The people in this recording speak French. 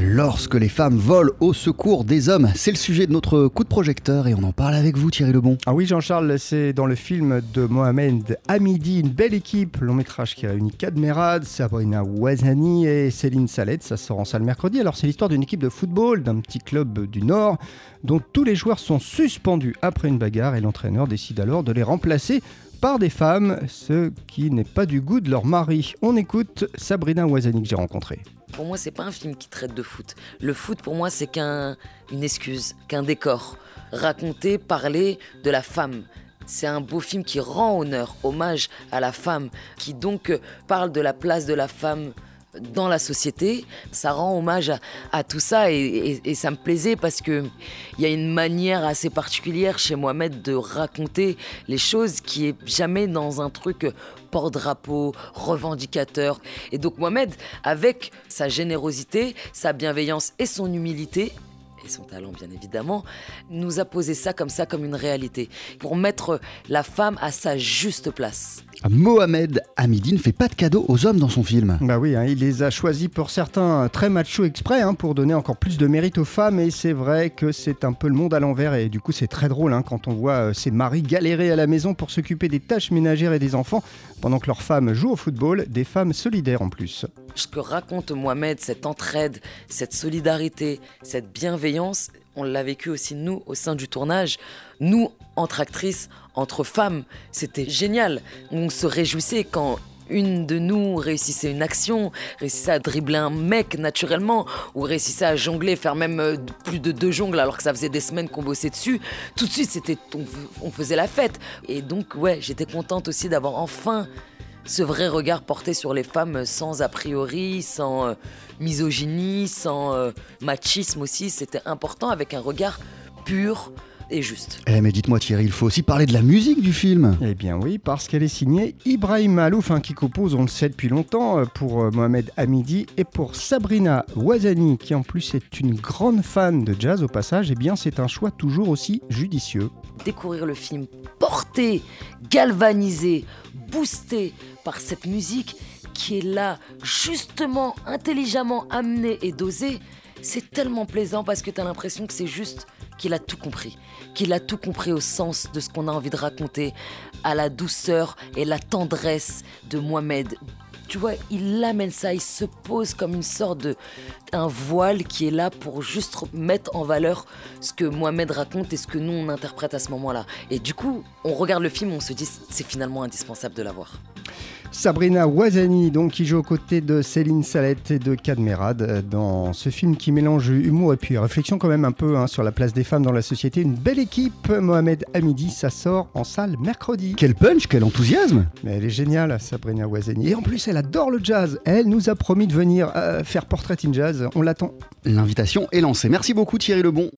Lorsque les femmes volent au secours des hommes, c'est le sujet de notre coup de projecteur et on en parle avec vous Thierry Lebon. Ah oui Jean-Charles, c'est dans le film de Mohamed Hamidi, une belle équipe, long métrage qui réunit Kadmerad, Sabrina Ouazani et Céline Salette, ça sort en salle mercredi. Alors c'est l'histoire d'une équipe de football d'un petit club du Nord dont tous les joueurs sont suspendus après une bagarre et l'entraîneur décide alors de les remplacer par des femmes, ce qui n'est pas du goût de leur mari. On écoute Sabrina Ouazani que j'ai rencontrée. Pour moi, c'est pas un film qui traite de foot. Le foot, pour moi, c'est qu'un une excuse, qu'un décor. Raconter, parler de la femme. C'est un beau film qui rend honneur, hommage à la femme, qui donc parle de la place de la femme dans la société. Ça rend hommage à, tout ça et, ça me plaisait parce que il y a une manière assez particulière chez Mohamed de raconter les choses qui est jamais dans un truc porte-drapeau, revendicateur. Et donc Mohamed, avec sa générosité, sa bienveillance et son humilité, et son talent bien évidemment, nous a posé ça comme ça, comme une réalité, pour mettre la femme à sa juste place. Mohamed Hamidi ne fait pas de cadeaux aux hommes dans son film. Bah oui, hein, il les a choisis pour certains très macho exprès, hein, pour donner encore plus de mérite aux femmes, et c'est vrai que c'est un peu le monde à l'envers, et du coup c'est très drôle hein, quand on voit euh, ces maris galérer à la maison pour s'occuper des tâches ménagères et des enfants, pendant que leurs femmes jouent au football, des femmes solidaires en plus. Ce que raconte Mohamed, cette entraide, cette solidarité, cette bienveillance, on l'a vécu aussi nous au sein du tournage. Nous, entre actrices, entre femmes, c'était génial. On se réjouissait quand une de nous réussissait une action, réussissait à dribbler un mec naturellement, ou réussissait à jongler, faire même euh, plus de deux jongles alors que ça faisait des semaines qu'on bossait dessus. Tout de suite, c'était, on faisait la fête. Et donc, ouais, j'étais contente aussi d'avoir enfin ce vrai regard porté sur les femmes sans a priori, sans euh, misogynie, sans euh, machisme aussi. C'était important avec un regard pur, et juste. Eh mais dites-moi Thierry, il faut aussi parler de la musique du film. Eh bien oui, parce qu'elle est signée Ibrahim Malouf, hein, qui compose, on le sait depuis longtemps, euh, pour Mohamed Hamidi et pour Sabrina Ouazani, qui en plus est une grande fan de jazz au passage. Eh bien c'est un choix toujours aussi judicieux. Découvrir le film porté, galvanisé, boosté par cette musique qui est là, justement, intelligemment amenée et dosée, c'est tellement plaisant parce que tu as l'impression que c'est juste qu'il a tout compris, qu'il a tout compris au sens de ce qu'on a envie de raconter, à la douceur et la tendresse de Mohamed. Tu vois, il amène ça, il se pose comme une sorte de un voile qui est là pour juste mettre en valeur ce que Mohamed raconte et ce que nous on interprète à ce moment-là. Et du coup, on regarde le film, on se dit c'est finalement indispensable de l'avoir. Sabrina Ouazani, donc, qui joue aux côtés de Céline Salette et de Kadmerad euh, dans ce film qui mélange humour et puis réflexion quand même un peu hein, sur la place des femmes dans la société. Une belle équipe, Mohamed Hamidi, ça sort en salle mercredi. Quel punch, quel enthousiasme Mais elle est géniale, Sabrina Ouazani. Et en plus, elle adore le jazz. Elle nous a promis de venir euh, faire Portrait in Jazz. On l'attend. L'invitation est lancée. Merci beaucoup Thierry Lebon.